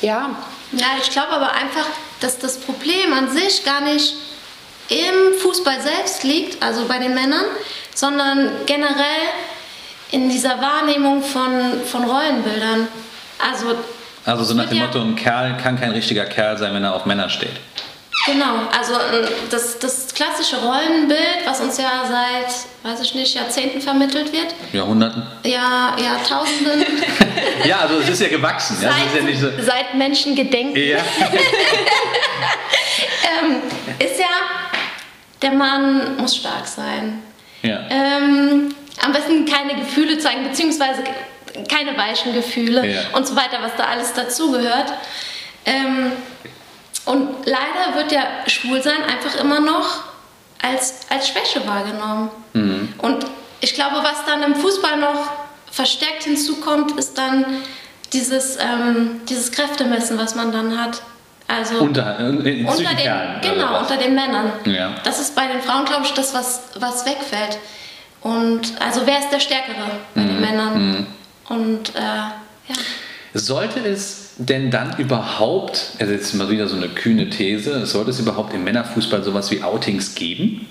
ja. Ja, ich glaube aber einfach, dass das Problem an sich gar nicht im Fußball selbst liegt, also bei den Männern, sondern generell in dieser Wahrnehmung von, von Rollenbildern. Also, Also so nach dem ja- Motto, ein Kerl kann kein richtiger Kerl sein, wenn er auf Männer steht. genau, also äh, das, das klassische Rollenbild, was uns ja seit, weiß ich nicht, Jahrzehnten vermittelt wird, Jahrhunderten. ja, Jahrtausenden, Ja, also es ist ja gewachsen. Ja, es ist ja nicht so, seit, seit Menschen gedenken, ja. ähm, ist ja, der Mann muss stark sein. ja. Ähm, am besten keine Gefühle zeigen, beziehungsweise keine weichen Gefühle Ja. und so weiter, was da alles dazugehört. Ähm, und leider wird ja Schwulsein einfach immer noch als, als Schwäche wahrgenommen. Mhm. Und ich glaube, was dann im Fußball noch verstärkt hinzukommt, ist dann dieses, ähm, dieses Kräftemessen, was man dann hat. Also Unter, äh, zwischen unter den, Kerlen. genau, unter den Männern. Ja. Das ist bei den Frauen, glaube ich, das, was, was wegfällt. Und also wer ist der Stärkere bei Mhm. den Männern? Und äh, ja. Sollte es denn dann überhaupt, also jetzt mal wieder so eine kühne These, sollte es überhaupt im Männerfußball sowas wie Outings geben?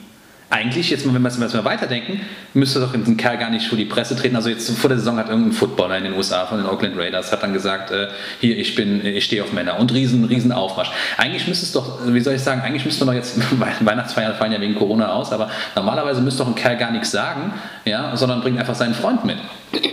Eigentlich, jetzt wenn wir jetzt mal weiterdenken, müsste doch ein Kerl gar nicht vor die Presse treten. Also jetzt vor der Saison hat irgendein Footballer in den USA von den Oakland Raiders hat dann gesagt, äh, hier, ich bin, ich stehe auf Männer und riesen, riesen Aufmarsch. Eigentlich müsste es doch, wie soll ich sagen, eigentlich müsste doch jetzt, Weihnachtsfeiern fallen ja wegen Corona aus, aber normalerweise müsste doch ein Kerl gar nichts sagen, ja, sondern bringt einfach seinen Freund mit.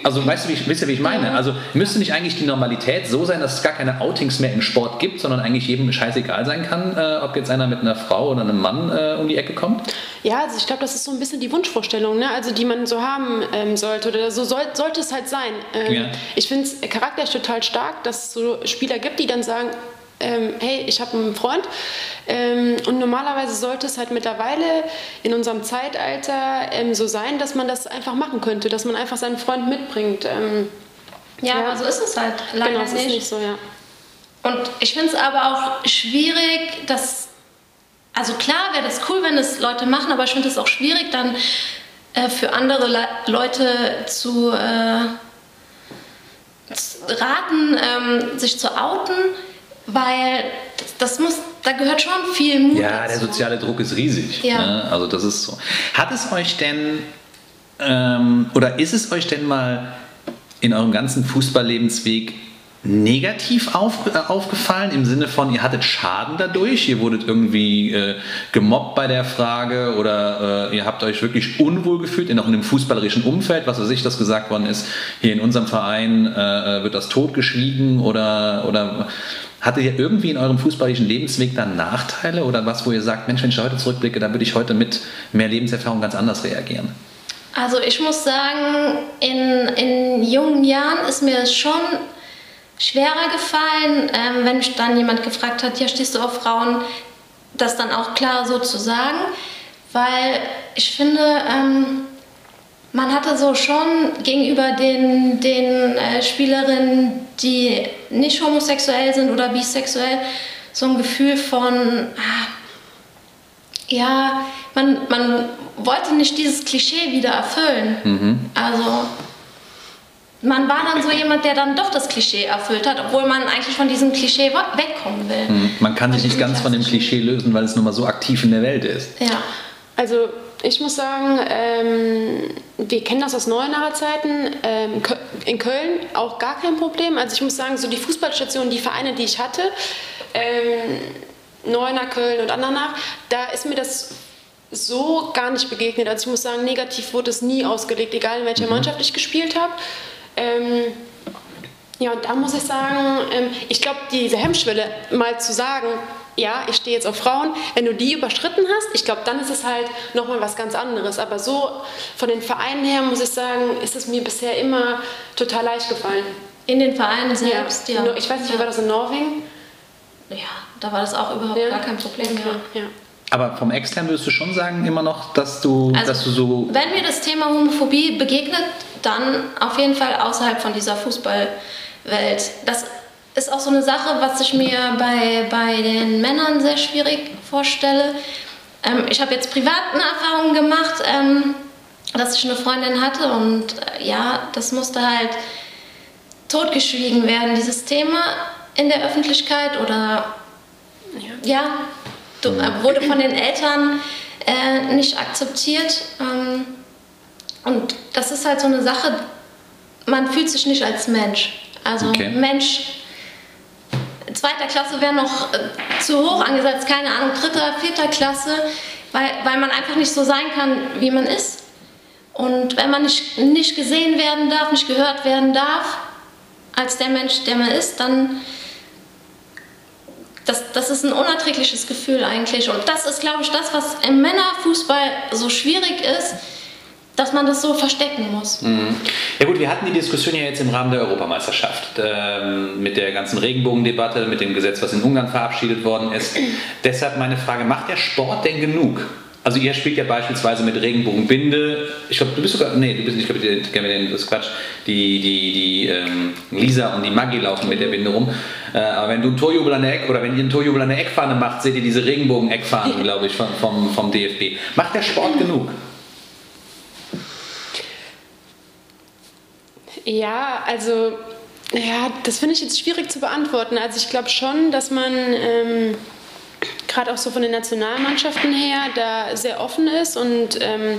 Also weißt du, wie ich, wisst ihr, wie ich meine? Also müsste nicht eigentlich die Normalität so sein, dass es gar keine Outings mehr im Sport gibt, sondern eigentlich jedem scheißegal sein kann, äh, ob jetzt einer mit einer Frau oder einem Mann äh, um die Ecke kommt? Ja, also ich glaube, das ist so ein bisschen die Wunschvorstellung, ne? also die man so haben ähm, sollte oder so soll, sollte es halt sein. Ähm, Ja. Ich finde es charakterlich total stark, dass es so Spieler gibt, die dann sagen, ähm, hey, ich habe einen Freund ähm, und normalerweise sollte es halt mittlerweile in unserem Zeitalter ähm, so sein, dass man das einfach machen könnte, dass man einfach seinen Freund mitbringt. Ähm, ja, Ja. aber so ist es halt leider genau, es nicht. ist nicht so, ja. Und ich finde es aber auch schwierig, dass. Also klar wäre das cool, wenn es Leute machen, aber ich finde es auch schwierig, dann äh, für andere Le Leute zu, äh, raten, ähm, sich zu outen, weil das, muss, da gehört schon viel Mut Ja, der dazu. soziale Druck ist riesig. Ja. Ne? Also das ist so. Hat es euch denn ähm, oder ist es euch denn mal in eurem ganzen Fußballlebensweg negativ auf, äh, aufgefallen im Sinne von, ihr hattet Schaden dadurch, ihr wurdet irgendwie äh, gemobbt bei der Frage oder äh, ihr habt euch wirklich unwohl gefühlt in auch in einem fußballerischen Umfeld, was weiß ich, das gesagt worden ist, hier in unserem Verein äh, wird das totgeschwiegen oder, oder Hattet ihr irgendwie in eurem fußballerischen Lebensweg dann Nachteile oder was, wo ihr sagt, Mensch, wenn ich heute zurückblicke, da würde ich heute mit mehr Lebenserfahrung ganz anders reagieren? Also ich muss sagen, in, in jungen Jahren ist mir es schon schwerer gefallen, ähm, wenn mich dann jemand gefragt hat, ja, stehst du auf Frauen, das dann auch klar so zu sagen, weil ich finde, ähm, man hatte so schon gegenüber den, den äh, Spielerinnen, die nicht homosexuell sind oder bisexuell, so ein Gefühl von, ah, ja, man, man wollte nicht dieses Klischee wieder erfüllen. Also man war dann so jemand, der dann doch das Klischee erfüllt hat, obwohl man eigentlich von diesem Klischee wegkommen will. Hm, Man kann sich Von nicht ganz von dem Klischee lösen, weil es nun mal so aktiv in der Welt ist. Ja. Also ich muss sagen, ähm, wir kennen das aus Neuenacher Zeiten. Ähm, in Köln auch gar kein Problem. Also ich muss sagen, so die Fußballstationen, die Vereine, die ich hatte, ähm, Neuenahr, Köln und Andernach, da ist mir das so gar nicht begegnet. Also ich muss sagen, negativ wurde es nie ausgelegt, egal in welcher Mannschaft ich gespielt habe. Ähm, ja, und da muss ich sagen, ähm, ich glaube, diese Hemmschwelle mal zu sagen, ja, ich stehe jetzt auf Frauen, wenn du die überschritten hast, ich glaube, dann ist es halt nochmal was ganz anderes. Aber so von den Vereinen her, muss ich sagen, ist es mir bisher immer total leicht gefallen. In den Vereinen selbst, ja. No- Ich weiß nicht, wie war das in Norwegen? Ja, da war das auch überhaupt Ja. gar kein Problem. Ja. Ja. Aber vom extern würdest du schon sagen immer noch, dass du, Also, dass du so. Wenn mir das Thema Homophobie begegnet, dann auf jeden Fall außerhalb von dieser Fußballwelt. Das ist auch so eine Sache, was ich mir bei, bei den Männern sehr schwierig vorstelle. Ähm, ich habe jetzt privat eine Erfahrung gemacht, ähm, dass ich eine Freundin hatte und äh, ja, das musste halt totgeschwiegen werden, dieses Thema in der Öffentlichkeit oder ja, du, äh, wurde von den Eltern äh, nicht akzeptiert. Ähm, und das ist halt so eine Sache, man fühlt sich nicht als Mensch. Also Okay. Mensch, zweiter Klasse wäre noch äh, zu hoch angesetzt, keine Ahnung, dritter, vierter Klasse, weil, weil man einfach nicht so sein kann, wie man ist. Und wenn man nicht, nicht gesehen werden darf, nicht gehört werden darf, als der Mensch, der man ist, dann das, das ist ein unerträgliches Gefühl eigentlich. Und das ist, glaube ich, das, was im Männerfußball so schwierig ist, dass man das so verstecken muss. Ja gut, wir hatten die Diskussion ja jetzt im Rahmen der Europameisterschaft ähm, mit der ganzen Regenbogendebatte, mit dem Gesetz, was in Ungarn verabschiedet worden ist. Deshalb meine Frage, macht der Sport denn genug? Also ihr spielt ja beispielsweise mit Regenbogenbinde. Ich glaube, du bist sogar, nee, du bist nicht, ich glaube, das ist Quatsch. Die, die, die ähm, Lisa und die Maggie laufen mit der Binde rum. Äh, aber wenn du einen Torjubel an der Eck oder wenn ihr einen Torjubel an der Eckfahne macht, seht ihr diese Regenbogen-Eckfahnen, glaube ich, vom, vom, vom DFB. Macht der Sport genug? Ja, also, ja, das finde ich jetzt schwierig zu beantworten. Also ich glaube schon, dass man ähm, gerade auch so von den Nationalmannschaften her da sehr offen ist und ähm,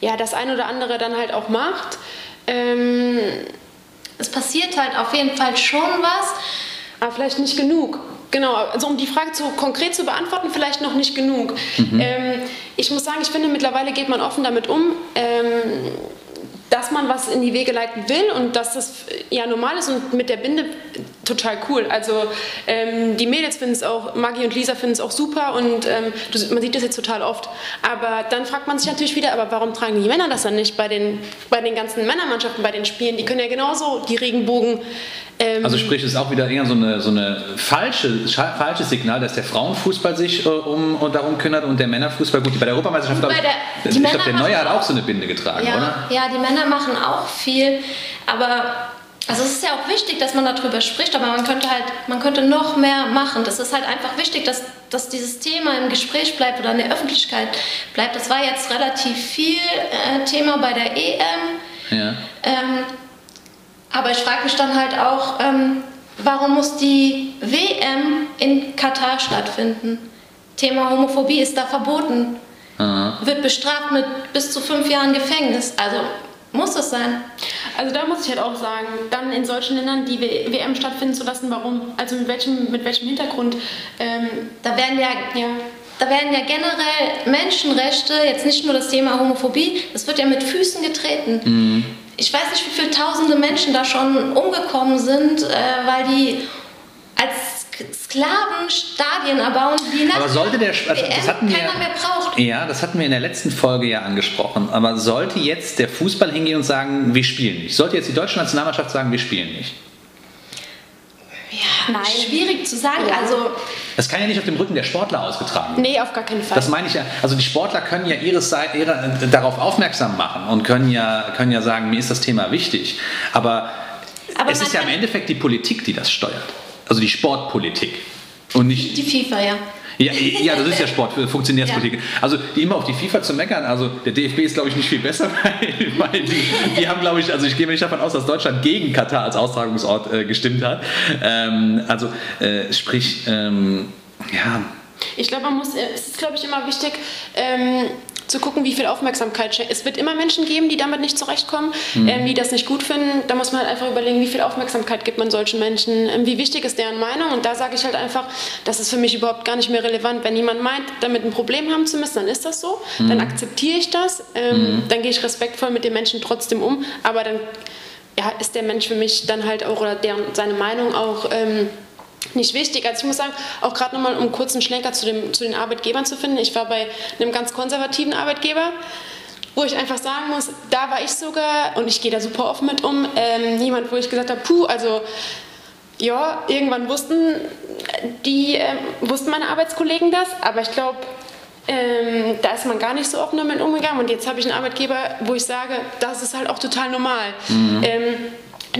ja, das ein oder andere dann halt auch macht. Ähm, Es passiert halt auf jeden Fall schon was. aber vielleicht nicht genug. Genau, also um die Frage zu, konkret zu beantworten, vielleicht noch nicht genug. Ähm, ich muss sagen, ich finde, mittlerweile geht man offen damit um, ähm, dass man was in die Wege leiten will und dass das ja normal ist und mit der Binde total cool. Also ähm, die Mädels finden es auch, Maggie und Lisa finden es auch super und ähm, du, man sieht das jetzt total oft. Aber dann fragt man sich natürlich wieder, aber warum tragen die Männer das dann nicht bei den, bei den ganzen Männermannschaften, bei den Spielen? Die können ja genauso die Regenbogen ähm, Also sprich, es ist auch wieder eher so eine, so eine falsche, falsches Signal, dass der Frauenfußball sich äh, um, um darum kümmert und der Männerfußball, gut, bei der Europameisterschaft, Bei glaub der- ich, die ich glaube, der Neuer hat auch so eine Binde getragen, Ja, oder? ja, die Männer machen auch viel, aber also es ist ja auch wichtig, dass man darüber spricht, aber man könnte halt, man könnte noch mehr machen. Das ist halt einfach wichtig, dass, dass dieses Thema im Gespräch bleibt oder in der Öffentlichkeit bleibt. Das war jetzt relativ viel äh, Thema bei der EM. Ja. Ähm, aber ich frage mich dann halt auch, ähm, warum muss die WM in Katar stattfinden? Thema Homophobie ist da verboten. Aha. Wird bestraft mit bis zu fünf Jahren Gefängnis. Also muss es sein. Also da muss ich halt auch sagen, dann in solchen Ländern die WM stattfinden zu lassen, warum? Also mit welchem, mit welchem Hintergrund? Ähm, Da werden ja, ja. da werden ja generell Menschenrechte, jetzt nicht nur das Thema Homophobie, das wird ja mit Füßen getreten. Ich weiß nicht, wie viele tausende Menschen da schon umgekommen sind, äh, weil die als Sklaven Stadien erbauen, die nach Aber sollte der, also das hatten wir, keiner mehr braucht. ja, das hatten wir in der letzten Folge ja angesprochen. Aber sollte jetzt der Fußball hingehen und sagen, wir spielen nicht? Sollte jetzt die deutsche Nationalmannschaft sagen, wir spielen nicht? Ja, Nein. schwierig zu sagen. Ja. Also Das kann ja nicht auf dem Rücken der Sportler ausgetragen werden. Nee, auf gar keinen Fall. Das meine ich ja. Also die Sportler können ja ihre Seite, ihre, äh, darauf aufmerksam machen und können ja, können ja sagen, mir ist das Thema wichtig. Aber, Aber es ist ja im Endeffekt die Politik, die das steuert. Also die Sportpolitik. Und nicht. die FIFA, ja. Ja, ja, das ist ja Sport, Funktionärspolitik. Also die immer auf die FIFA zu meckern, also der DFB ist, glaube ich, nicht viel besser, weil, weil die, die haben, glaube ich, also ich gehe nicht davon aus, dass Deutschland gegen Katar als Austragungsort äh, gestimmt hat. Ähm, also äh, sprich, ähm, ja, Ich glaube, man muss, äh, es ist, glaube ich, immer wichtig, ähm, zu gucken, wie viel Aufmerksamkeit schenkt. Es wird immer Menschen geben, die damit nicht zurechtkommen, ähm, die das nicht gut finden. Da muss man halt einfach überlegen, wie viel Aufmerksamkeit gibt man solchen Menschen, ähm, wie wichtig ist deren Meinung. Und da sage ich halt einfach, das ist für mich überhaupt gar nicht mehr relevant. Wenn jemand meint, damit ein Problem haben zu müssen, dann ist das so. Dann akzeptiere ich das. Ähm, Dann gehe ich respektvoll mit den Menschen trotzdem um. Aber dann ja, ist der Mensch für mich dann halt auch, oder deren, seine Meinung auch. Ähm, nicht wichtig. Also ich muss sagen, auch gerade nochmal, um kurz einen Schlenker zu, dem, zu den Arbeitgebern zu finden. Ich war bei einem ganz konservativen Arbeitgeber, wo ich einfach sagen muss, da war ich sogar, und ich gehe da super offen mit um, ähm, jemand, wo ich gesagt habe, puh, also ja, irgendwann wussten die, ähm, wussten meine Arbeitskollegen das, aber ich glaube, ähm, da ist man gar nicht so offen damit umgegangen. Und jetzt habe ich einen Arbeitgeber, wo ich sage, das ist halt auch total normal. Mhm. Ähm,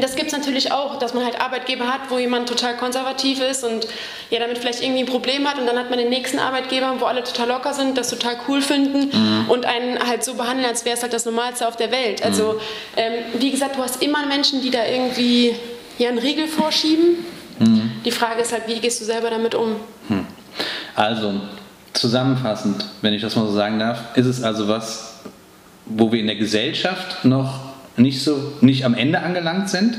das gibt es natürlich auch, dass man halt Arbeitgeber hat, wo jemand total konservativ ist und ja damit vielleicht irgendwie ein Problem hat und dann hat man den nächsten Arbeitgeber, wo alle total locker sind, das total cool finden mhm. und einen halt so behandeln, als wäre es halt das Normalste auf der Welt. Also mhm. ähm, wie gesagt, du hast immer Menschen, die da irgendwie ja, einen Riegel vorschieben. Mhm. Die Frage ist halt, wie gehst du selber damit um? Hm. Also zusammenfassend, wenn ich das mal so sagen darf, ist es also was, wo wir in der Gesellschaft noch nicht, so, nicht am Ende angelangt sind,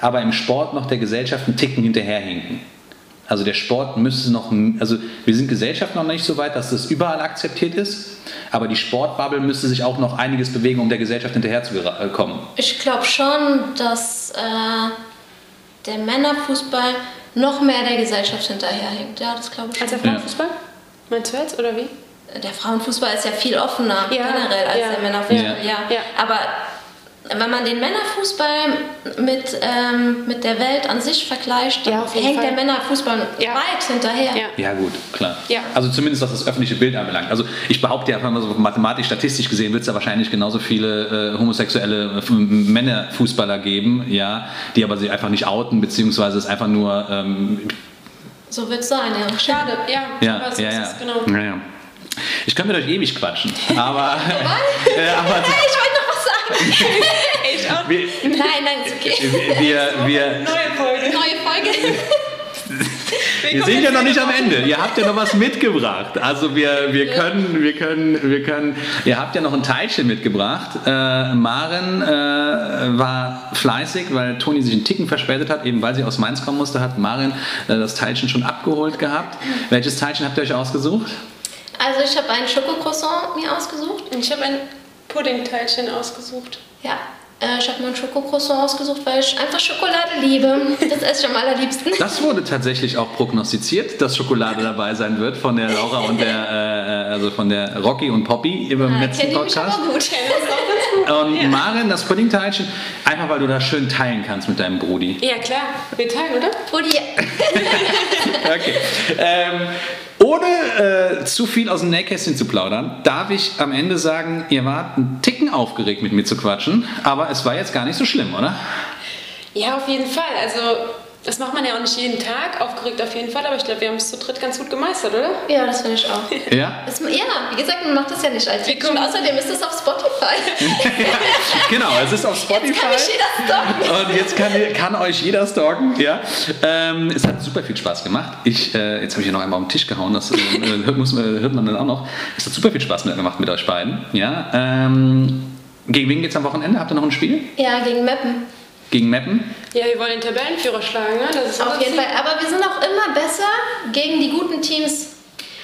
aber im Sport noch der Gesellschaft einen Ticken hinterherhinken. Also der Sport müsste noch, also wir sind Gesellschaft noch nicht so weit, dass das überall akzeptiert ist, aber die Sportbubble müsste sich auch noch einiges bewegen, um der Gesellschaft hinterherzukommen. Ich glaube schon, dass äh, der Männerfußball noch mehr der Gesellschaft hinterherhinkt. Ja, das glaube ich schon. Als der Frauenfußball? Ja. Meinst du jetzt, oder wie? Der Frauenfußball ist ja viel offener ja, generell als ja. der Männerfußball. Ja. ja. Aber wenn man den Männerfußball mit, ähm, mit der Welt an sich vergleicht, ja, hängt Fall. der Männerfußball ja. weit hinterher. Ja. ja, gut, klar. Ja. Also zumindest was das öffentliche Bild anbelangt. Also ich behaupte ja, wenn man so mathematisch, statistisch gesehen, wird es ja wahrscheinlich genauso viele äh, homosexuelle äh, Männerfußballer geben, ja, die aber sich einfach nicht outen, beziehungsweise es einfach nur... Ähm, so wird es sein, ja. Schade, ja. Ja, ja, ja. Genau. ja, ja. Ich könnte mit euch ewig quatschen, aber... äh, aber ich wollte noch ich Wir, nein, nein, ist okay. Wir, wir, Neue Folge. Neue Folge. Wir sind ja noch nicht am Ende. Ihr habt ja noch was mitgebracht. Also wir, wir können, wir können, wir können. Ihr habt ja noch ein Teilchen mitgebracht. Äh, Maren äh, war fleißig, weil Toni sich einen Ticken verspätet hat, eben weil sie aus Mainz kommen musste, hat Maren äh, das Teilchen schon abgeholt gehabt. Welches Teilchen habt ihr euch ausgesucht? Also ich habe ein Schokocroissant mir ausgesucht. Ich habe ein Puddingteilchen ausgesucht. Ja, äh, ich habe mir ein Schokocroissant ausgesucht, weil ich einfach Schokolade liebe. Das esse ich am allerliebsten. Das wurde tatsächlich auch prognostiziert, dass Schokolade dabei sein wird von der Laura und der, äh, also von der Rocky und Poppy im ah, letzten Podcast. Ich gut. Und ja. Maren, das Puddingteilchen, einfach weil du das schön teilen kannst mit deinem Brudi. Ja klar, wir teilen, oder? Brudi. okay. Ähm, ohne äh, zu viel aus dem Nähkästchen zu plaudern, darf ich am Ende sagen, ihr wart einen Ticken aufgeregt mit mir zu quatschen, aber es war jetzt gar nicht so schlimm, oder? Ja, auf jeden Fall. Also das macht man ja auch nicht jeden Tag, aufgeregt auf jeden Fall, aber ich glaube, wir haben es zu dritt ganz gut gemeistert, oder? Ja, das finde ich auch. Ja? Das, ja, wie gesagt, man macht das ja nicht als Und außerdem ist es auf Spotify. genau, es ist auf Spotify. Jetzt kann jeder stalken. Und jetzt kann, kann euch jeder stalken, ja. Ähm, es hat super viel Spaß gemacht. Ich, äh, jetzt habe ich hier noch einmal auf den Tisch gehauen, das äh, hört, muss, hört man dann auch noch. Es hat super viel Spaß gemacht mit euch beiden, ja. Ähm, gegen wen geht es am Wochenende? Habt ihr noch ein Spiel? Ja, gegen Meppen. Gegen Meppen? Ja, wir wollen den Tabellenführer schlagen, ne? Das ist Auf jeden Fall. Aber wir sind auch immer besser gegen die guten Teams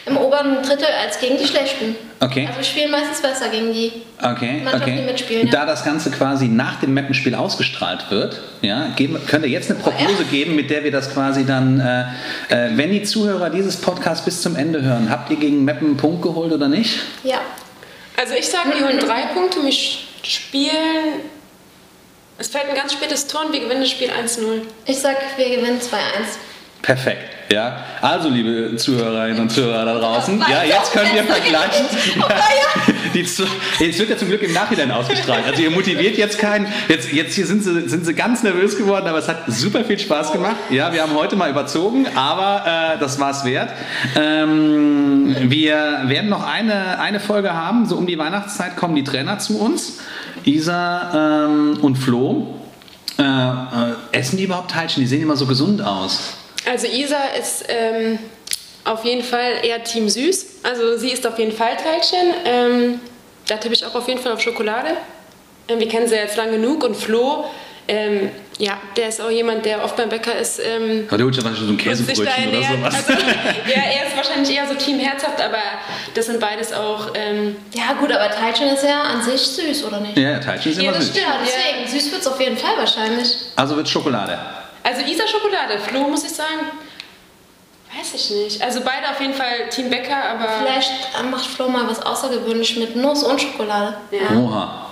im oberen Drittel als gegen die schlechten. Okay. Also wir spielen meistens besser gegen die okay, okay. die mitspielen. Ja. Da das Ganze quasi nach dem Mappenspiel ausgestrahlt wird, ja, geben, könnt ihr jetzt eine Prognose oh, geben, mit der wir das quasi dann, äh, äh, wenn die Zuhörer dieses Podcasts bis zum Ende hören, habt ihr gegen Meppen einen Punkt geholt oder nicht? Ja. Also ich sage, wir holen drei Punkte, wir spielen es fällt ein ganz spätes Tor und wir gewinnen das Spiel 1-0. Ich sag, wir gewinnen 2-1. Perfekt. Ja, also liebe Zuhörerinnen und Zuhörer da draußen, ja, jetzt könnt ihr vergleichen. Ja, die, jetzt wird ja zum Glück im Nachhinein ausgestrahlt. Also ihr motiviert jetzt keinen. Jetzt, jetzt hier sind sie, sind sie ganz nervös geworden, aber es hat super viel Spaß gemacht. Ja, wir haben heute mal überzogen, aber äh, das war es wert. Ähm, wir werden noch eine, eine Folge haben. So um die Weihnachtszeit kommen die Trainer zu uns. Isa ähm, und Flo. Äh, äh, essen die überhaupt Teilchen? Die sehen immer so gesund aus. Also Isa ist ähm, auf jeden Fall eher Team Süß. Also sie ist auf jeden Fall Teilchen. Ähm, da tippe ich auch auf jeden Fall auf Schokolade. Ähm, wir kennen sie jetzt lang genug und Flo ähm, ja, der ist auch jemand, der oft beim Bäcker ist. Ähm, aber der holt ja wahrscheinlich so ein Käsebrötchen oder sowas. Also, ja, er ist wahrscheinlich eher so Team herzhaft, aber das sind beides auch. Ähm, ja, gut, aber Teilchen ist ja an sich süß, oder nicht? Ja, Teilchen ist ja, immer süß. Ja, deswegen. Ja. Süß wird es auf jeden Fall wahrscheinlich. Also wird Schokolade. Also Isa Schokolade. Flo, muss ich sagen. Weiß ich nicht. Also beide auf jeden Fall Team Bäcker, aber. Vielleicht macht Flo mal was außergewöhnlich mit Nuss und Schokolade. Ja. Oha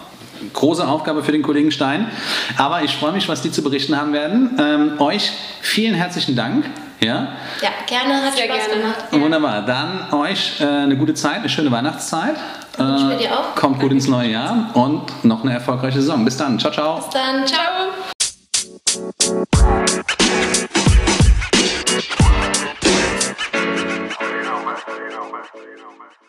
große Aufgabe für den Kollegen Stein. Aber ich freue mich, was die zu berichten haben werden. Ähm, euch vielen herzlichen Dank Ja? Ja, gerne, hat Sehr Spaß gerne. gemacht. Wunderbar. Dann euch äh, eine gute Zeit, eine schöne Weihnachtszeit. Äh. Kommt gut ins neue Jahr und noch eine erfolgreiche Saison. Bis dann. Ciao, ciao. Bis dann. Ciao. Caramba. Caramba.